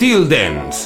Styl Dance.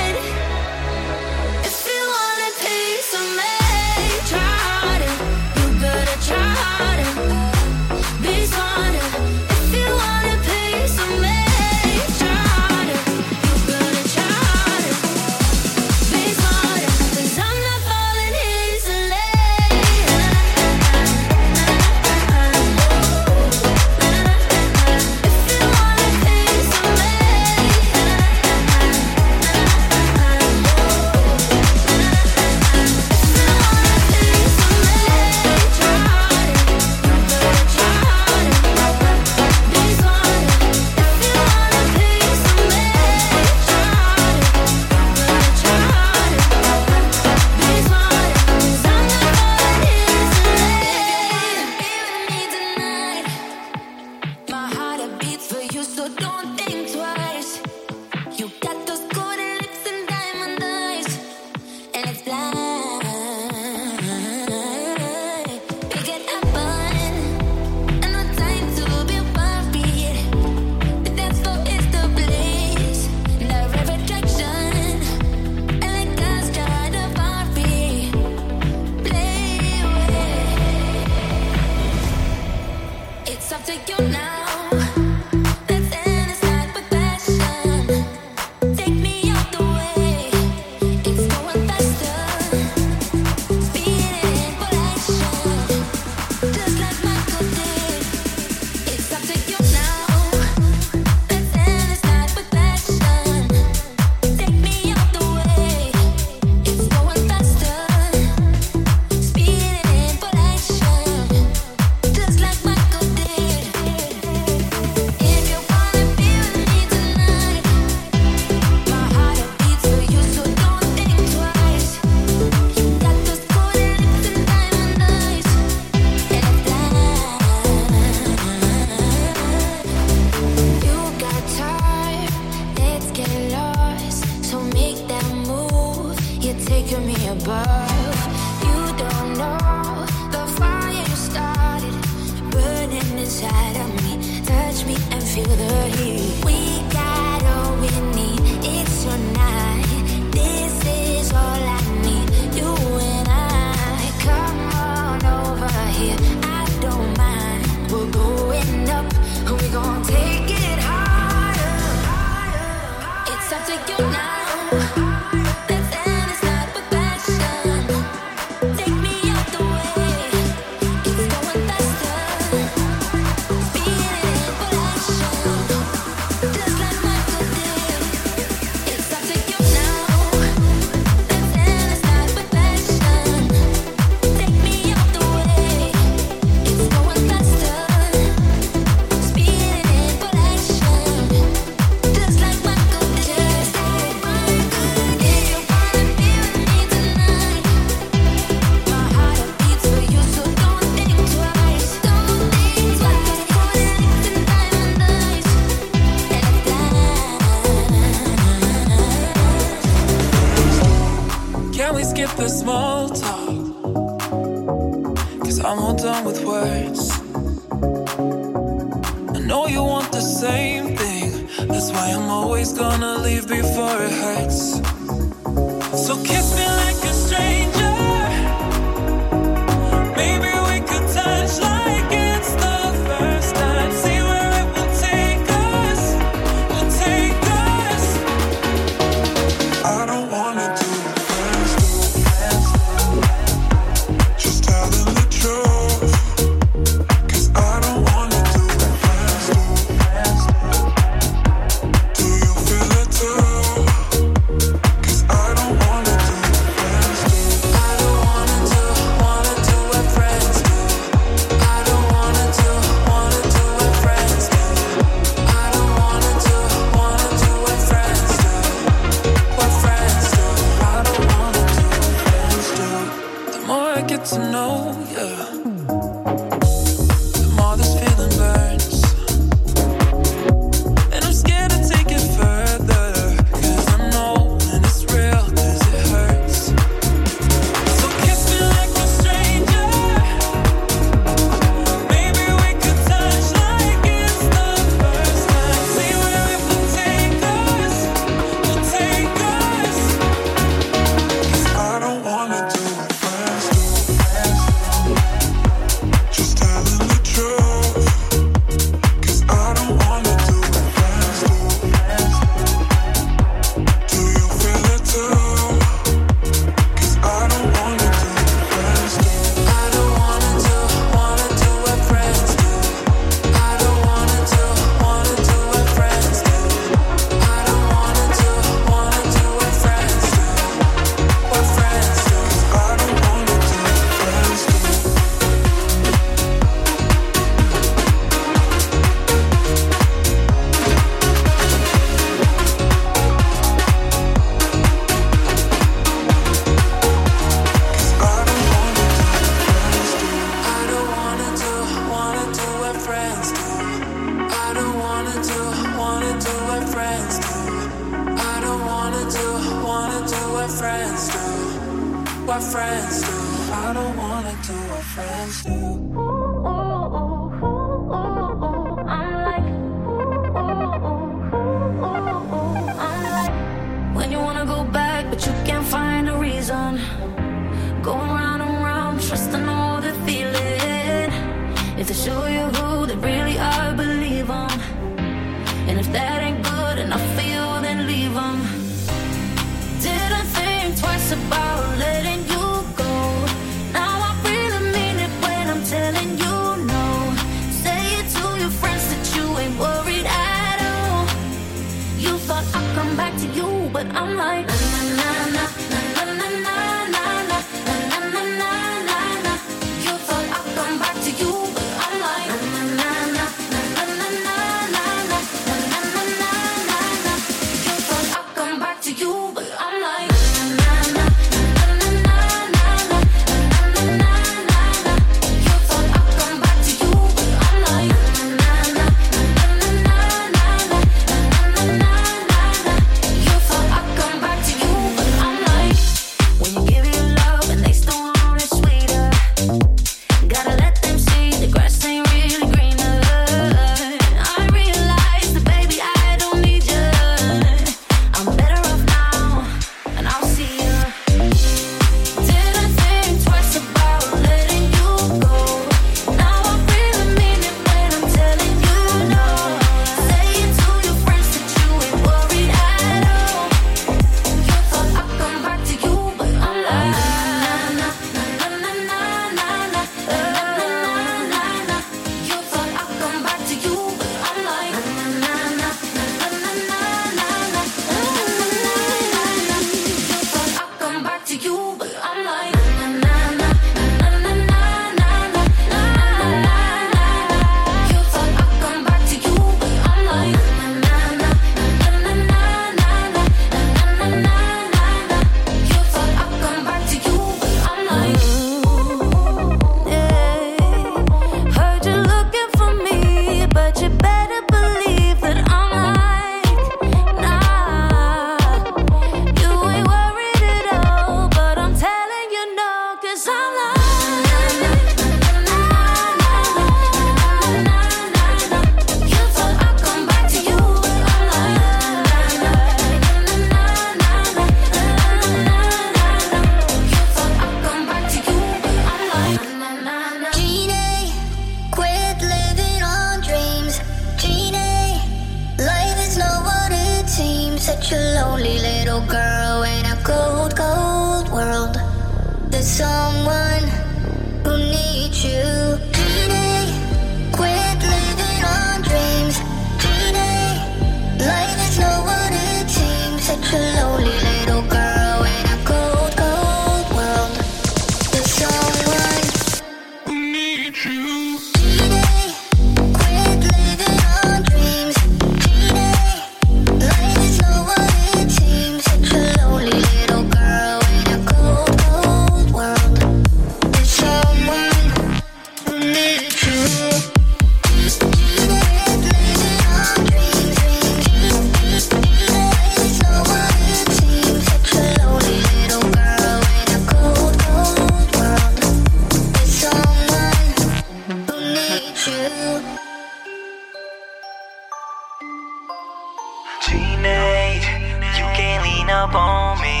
on me.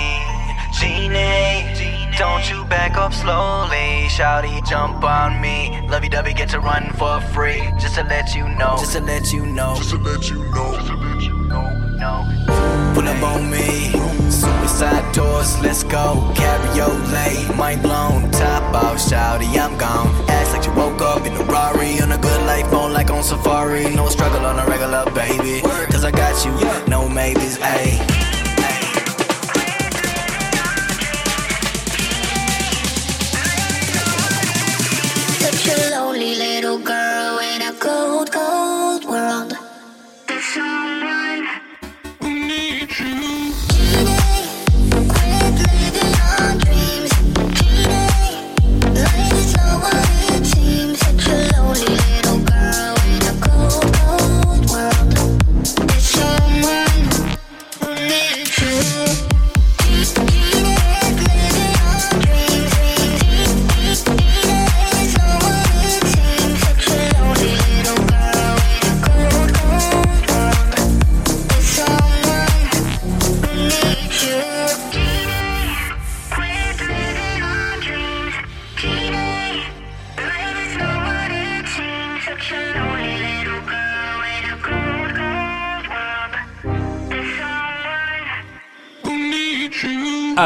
Genie, don't you back up slowly. Shouty, jump on me. Lovey dovey get to run for free. Just to let you know. Just to let you know. Just to let you know. Just to let you know. No. Pull up on me. Suicide doors, let's go. Cabriolet, mind blown. Top off, shouty, I'm gone. Act like you woke up in a Rari. On a good life, phone like on safari. No struggle on a regular, baby. Cause I got you, no maybes, ayy. girl in a cold.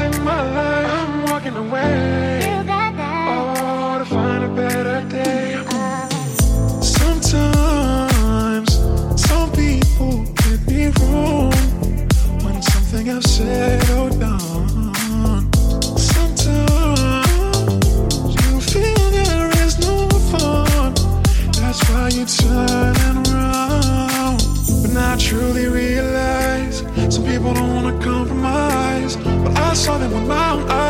In my life. I'm walking away. Oh, to find a better day. Sometimes some people wrong when something I've said. I saw them with my own eyes.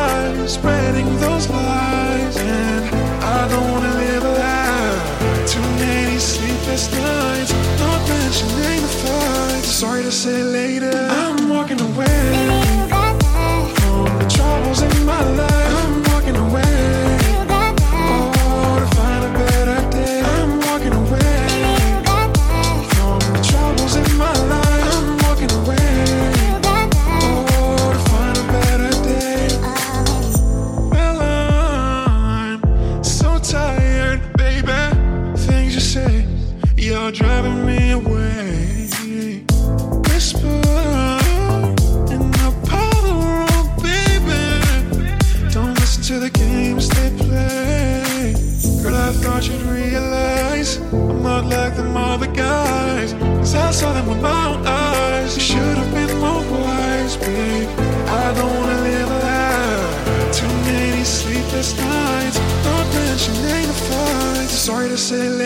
se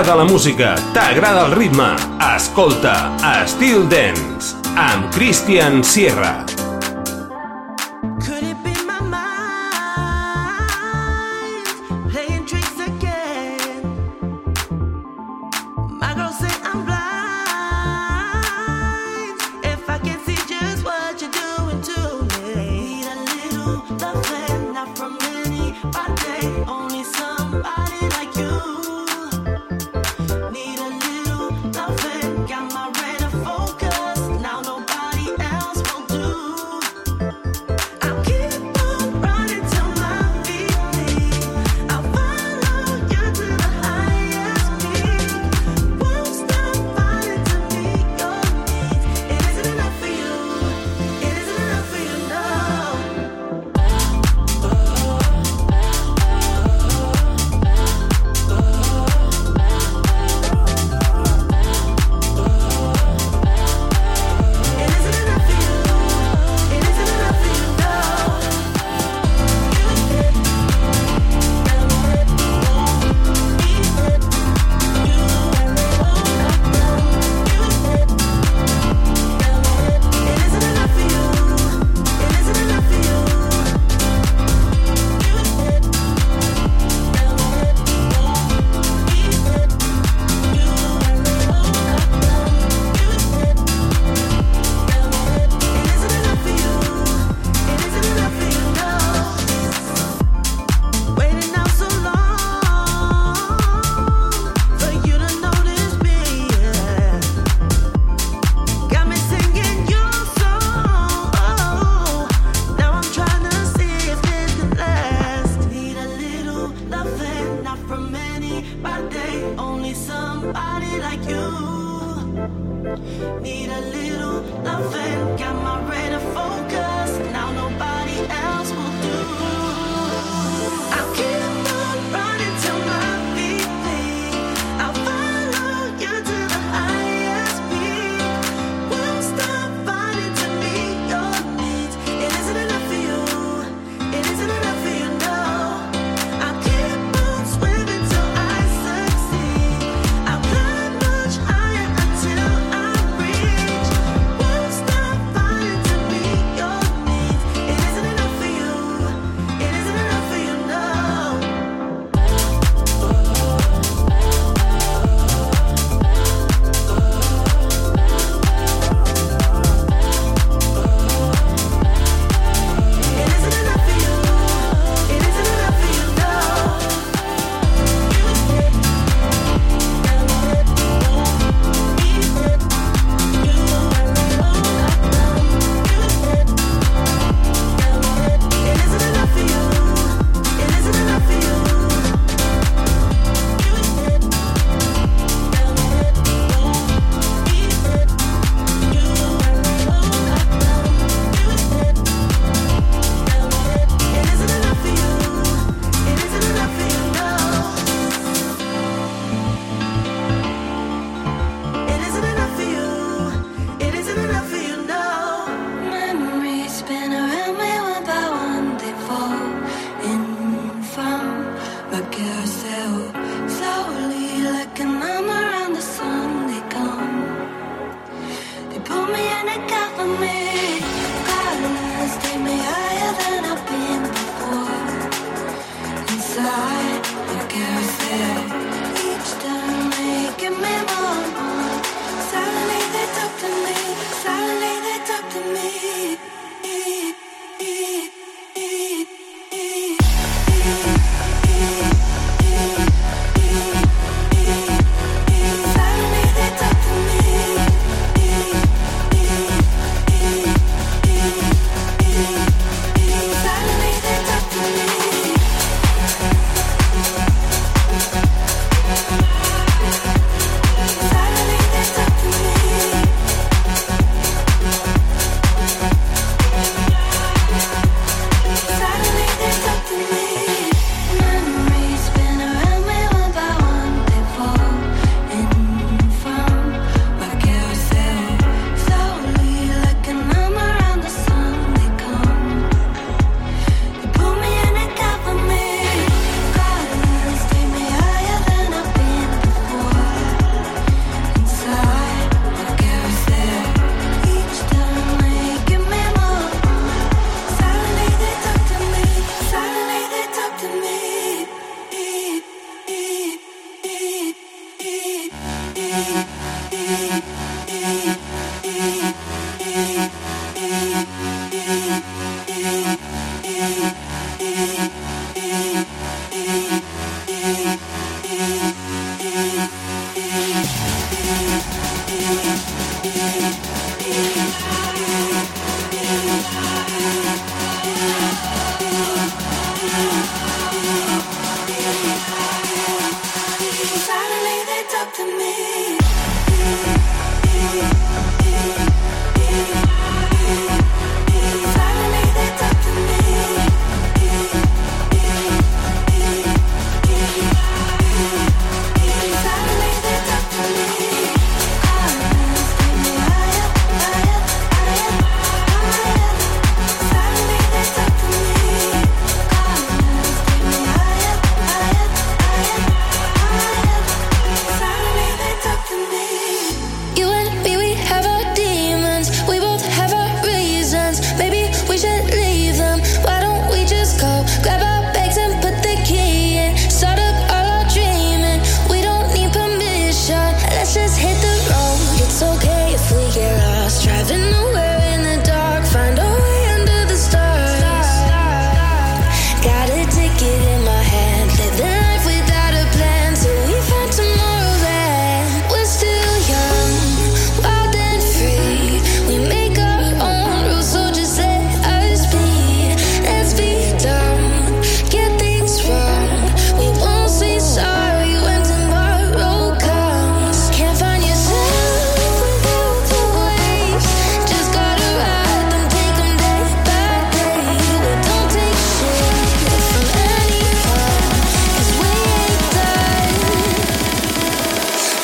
t'agrada la música, t'agrada el ritme, escolta Estil Dance amb Christian Sierra.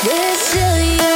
Brazilian.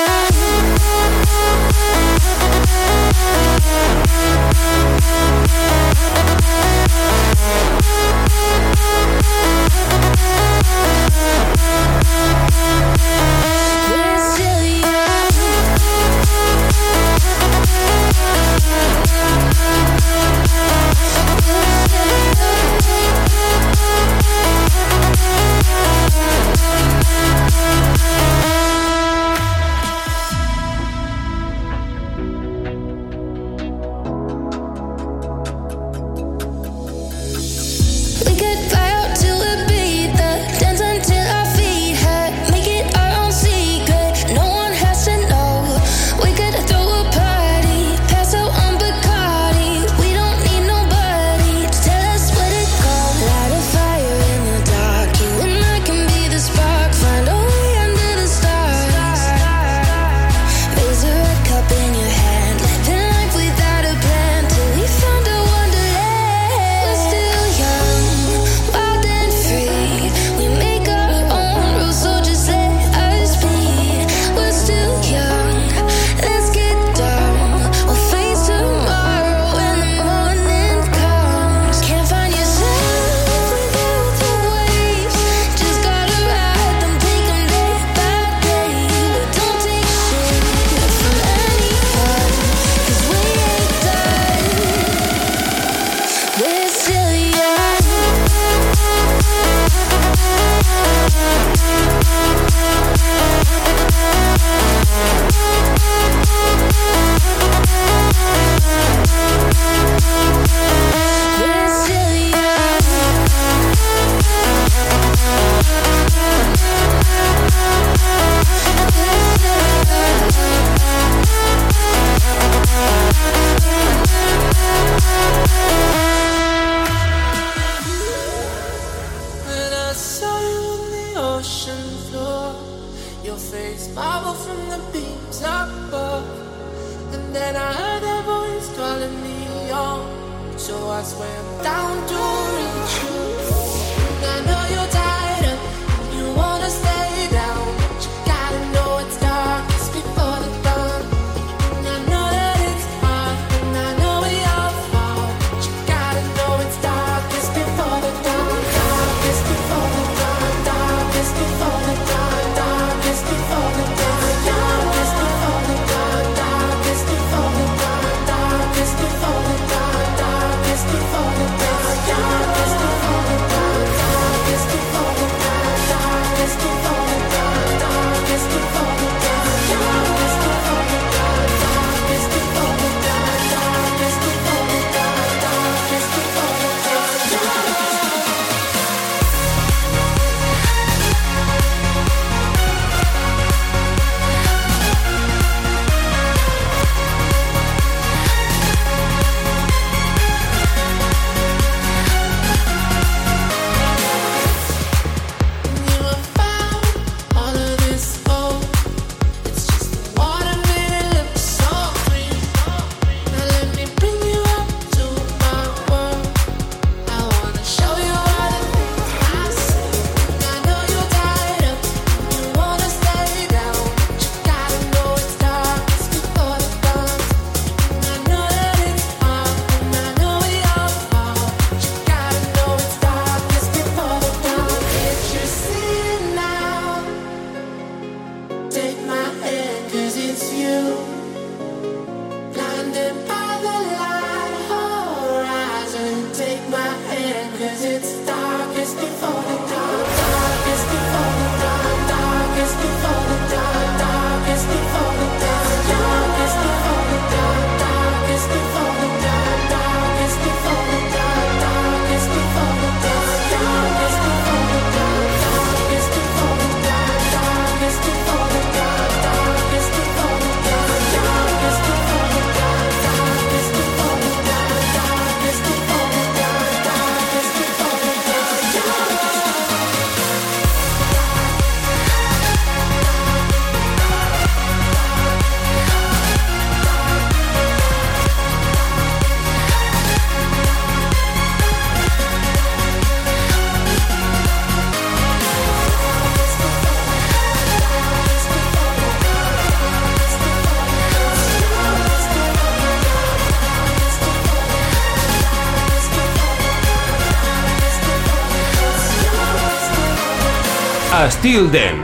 still then.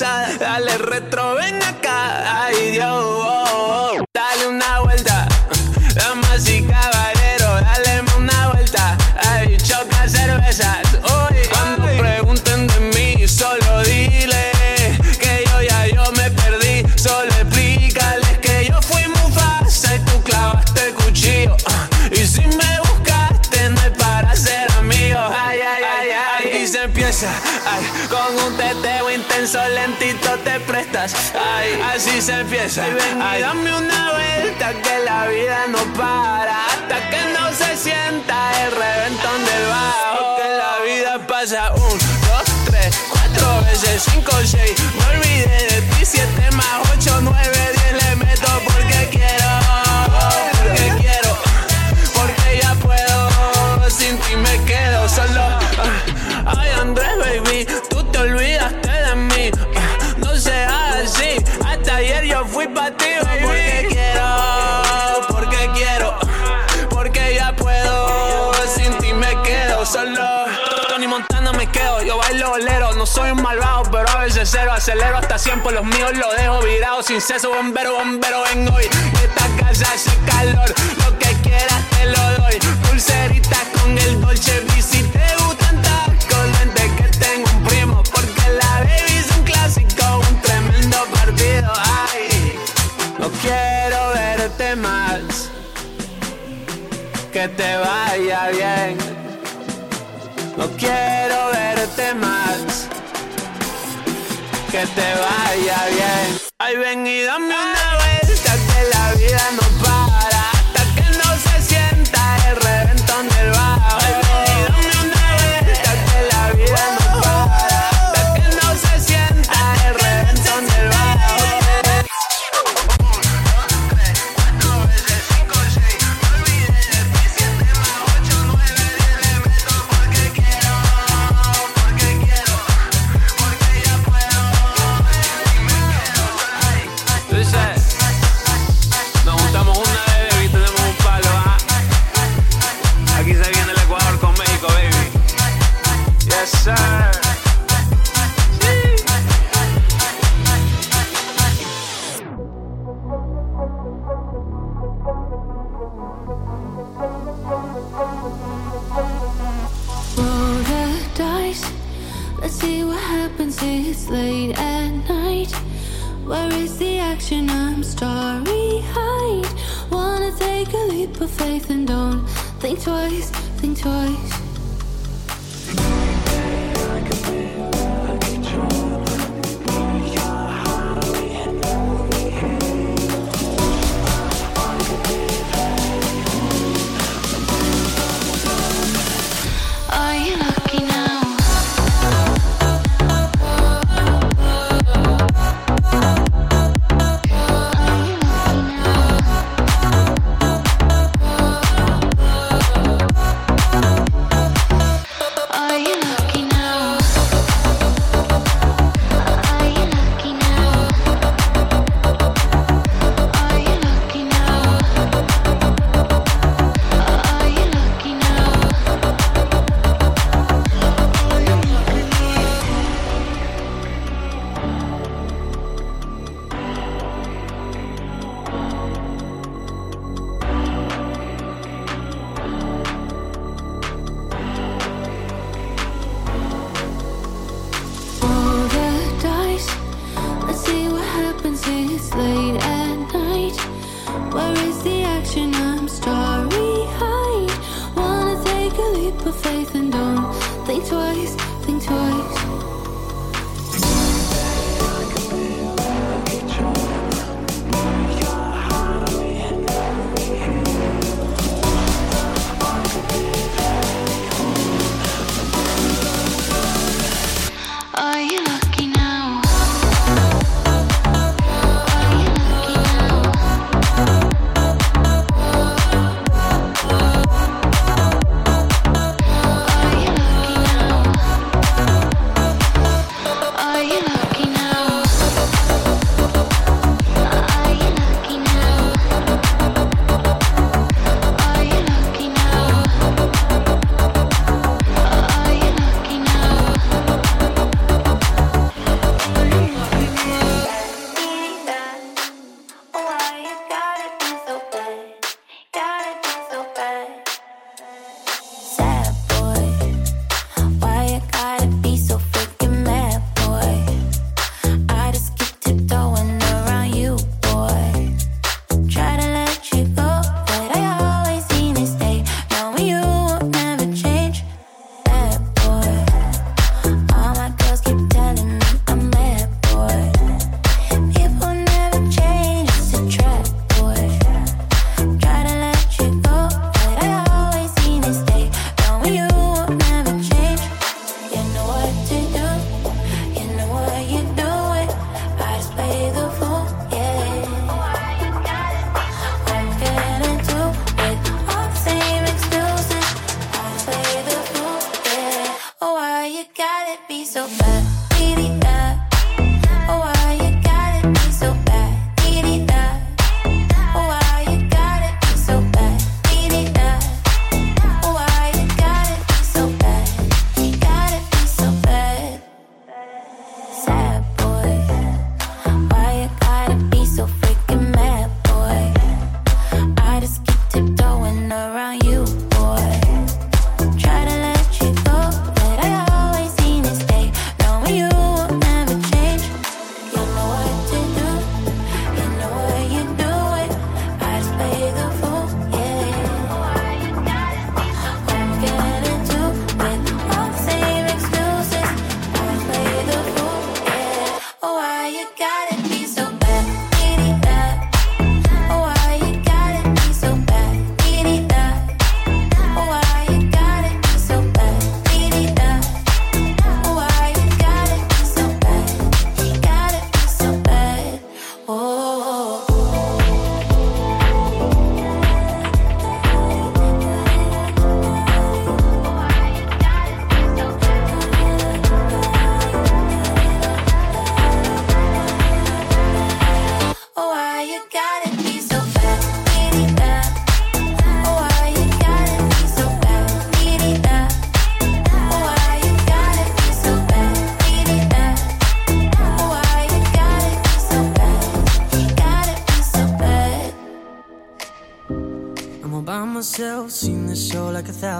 Dale retro, ven acá, ay Dios. ay, así se empieza. Y ven y dame una vuelta que la vida no para hasta que no se sienta el reventón del bajo. Que la vida pasa un, dos, tres, cuatro veces, cinco, seis. Me olvidé de ti, siete más ocho, nueve, diez. Le meto porque quiero, porque quiero, porque ya puedo. Sin ti me quedo solo. Ah, ay, Andrés, baby, tú te olvidas soy un malvado, pero a veces cero acelero hasta 100 por los míos lo dejo virado sin ceso, bombero, bombero, ven hoy. Esta casa hace calor, lo que quieras te lo doy. Pulseritas con el Dolce si te gustan colentes que tengo un primo, porque la baby es un clásico, un tremendo partido. Ay, no quiero verte más, que te vaya bien. No quiero verte más que te vaya bien. Ay, ven y dame una vuelta que la vida no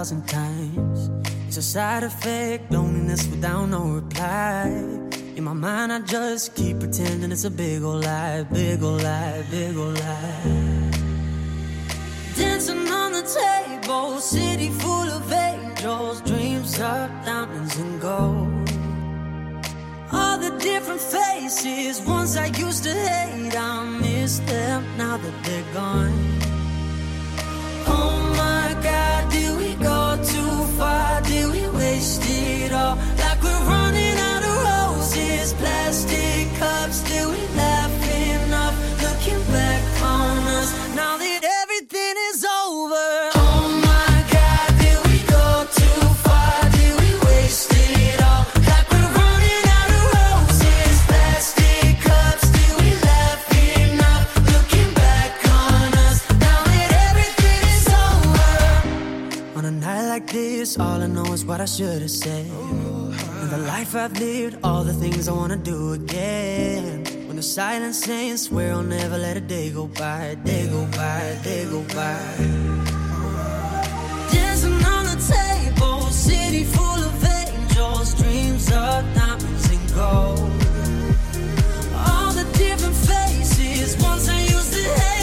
thousand times. It's a side effect, loneliness without no reply. In my mind, I just keep pretending it's a big old lie, big old lie, big old lie. Dancing on the table, city full of angels, dreams of diamonds and gold. All the different faces, ones I used to hate, I miss them now that they're gone. this, all I know is what I should have said. And the life I've lived, all the things I wanna do again. When the silence ain't, swear I'll never let a day go by, day go by, day go by. Dancing on the table, city full of angels, dreams of diamonds and gold. All the different faces, once I used to hate.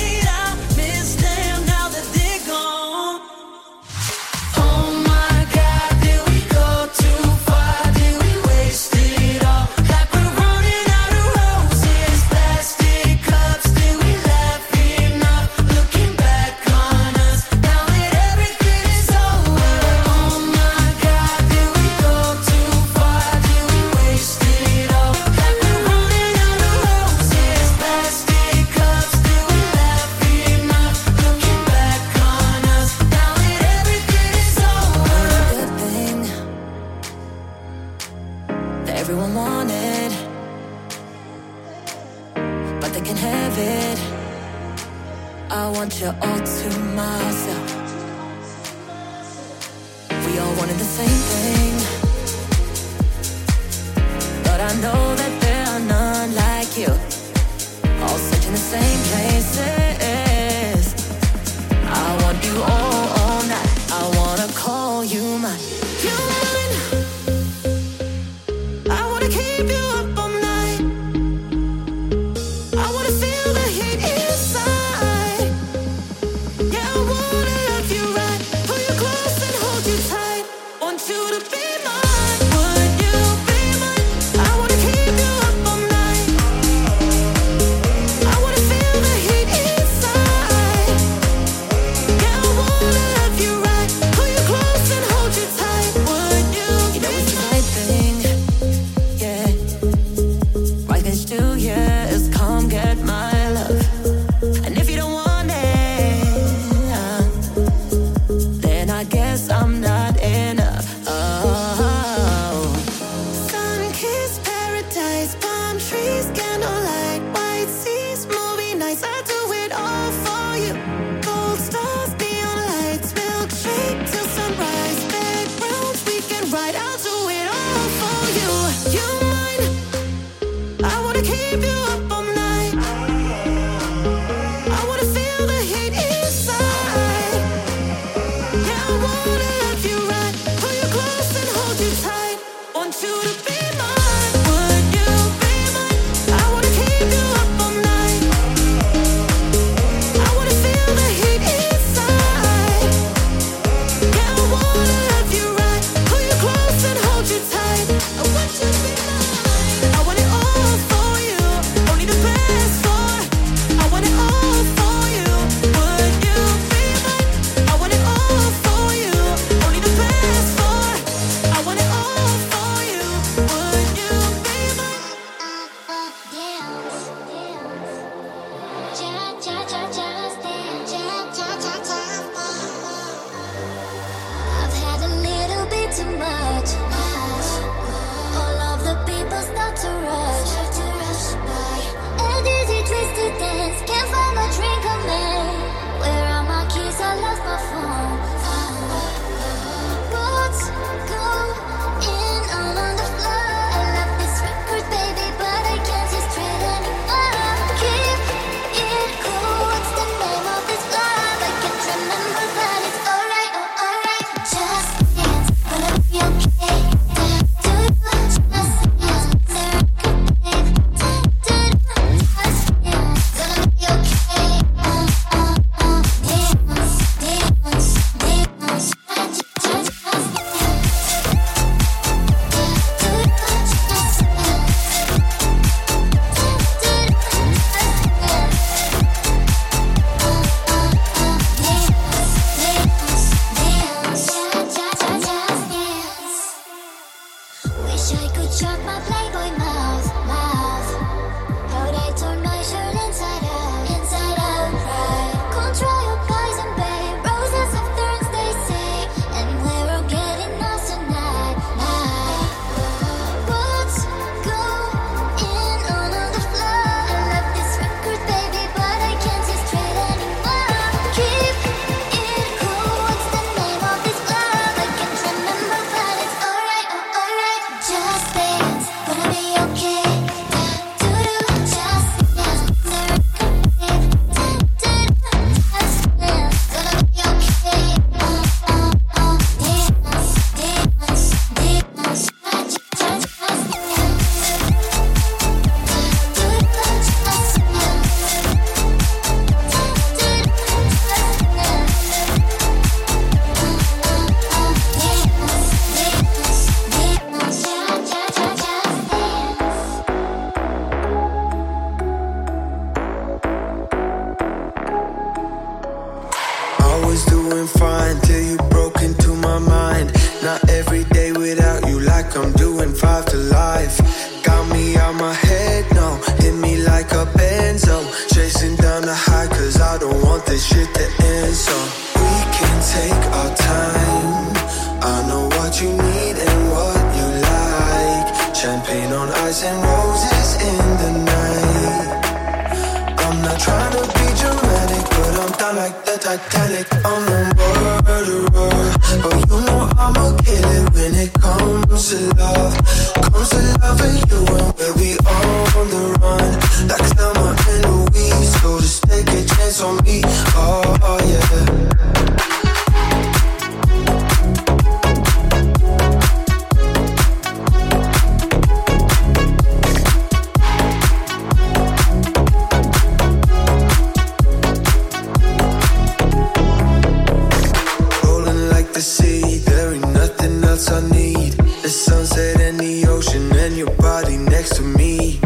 Else I need. The sunset and the ocean and your body next to me.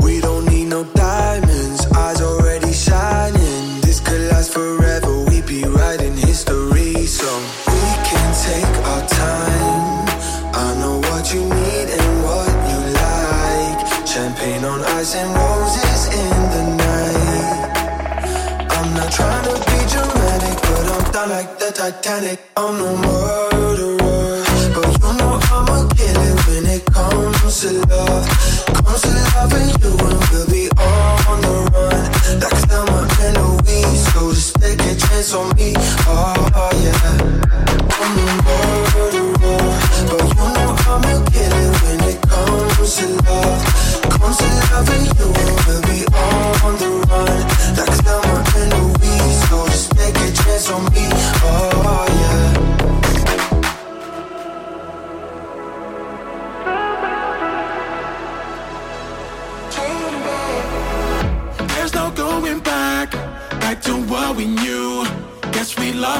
We don't need no diamonds, eyes already shining. This could last forever, we be writing history. So we can take our time. I know what you need and what you like. Champagne on ice and roses in the night. I'm not trying to be dramatic, but I'm down like the Titanic. I'm no murderer, to love.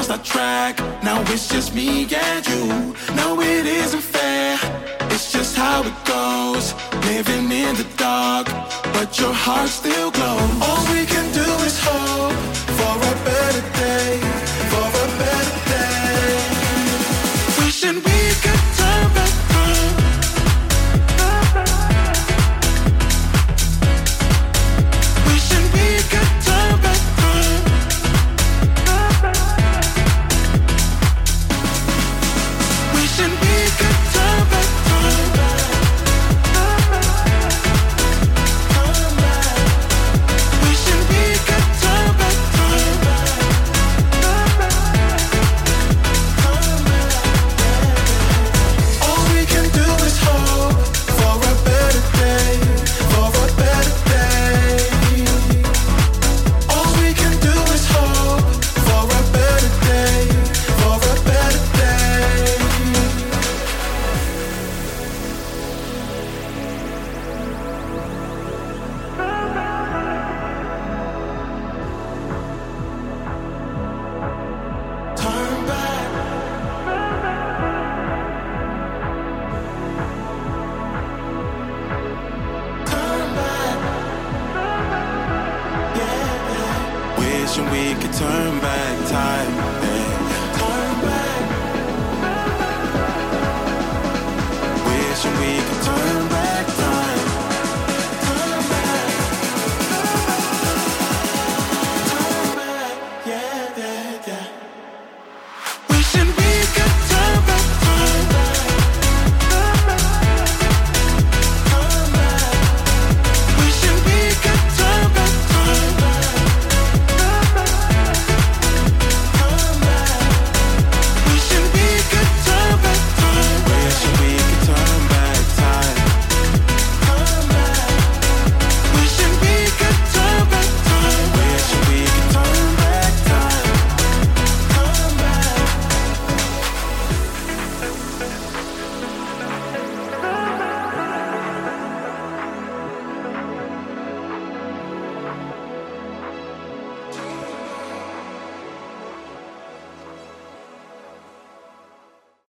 Lost our track. Now it's just me and you. No, it isn't fair. It's just how it goes. Living in the dark, but your heart still glows. We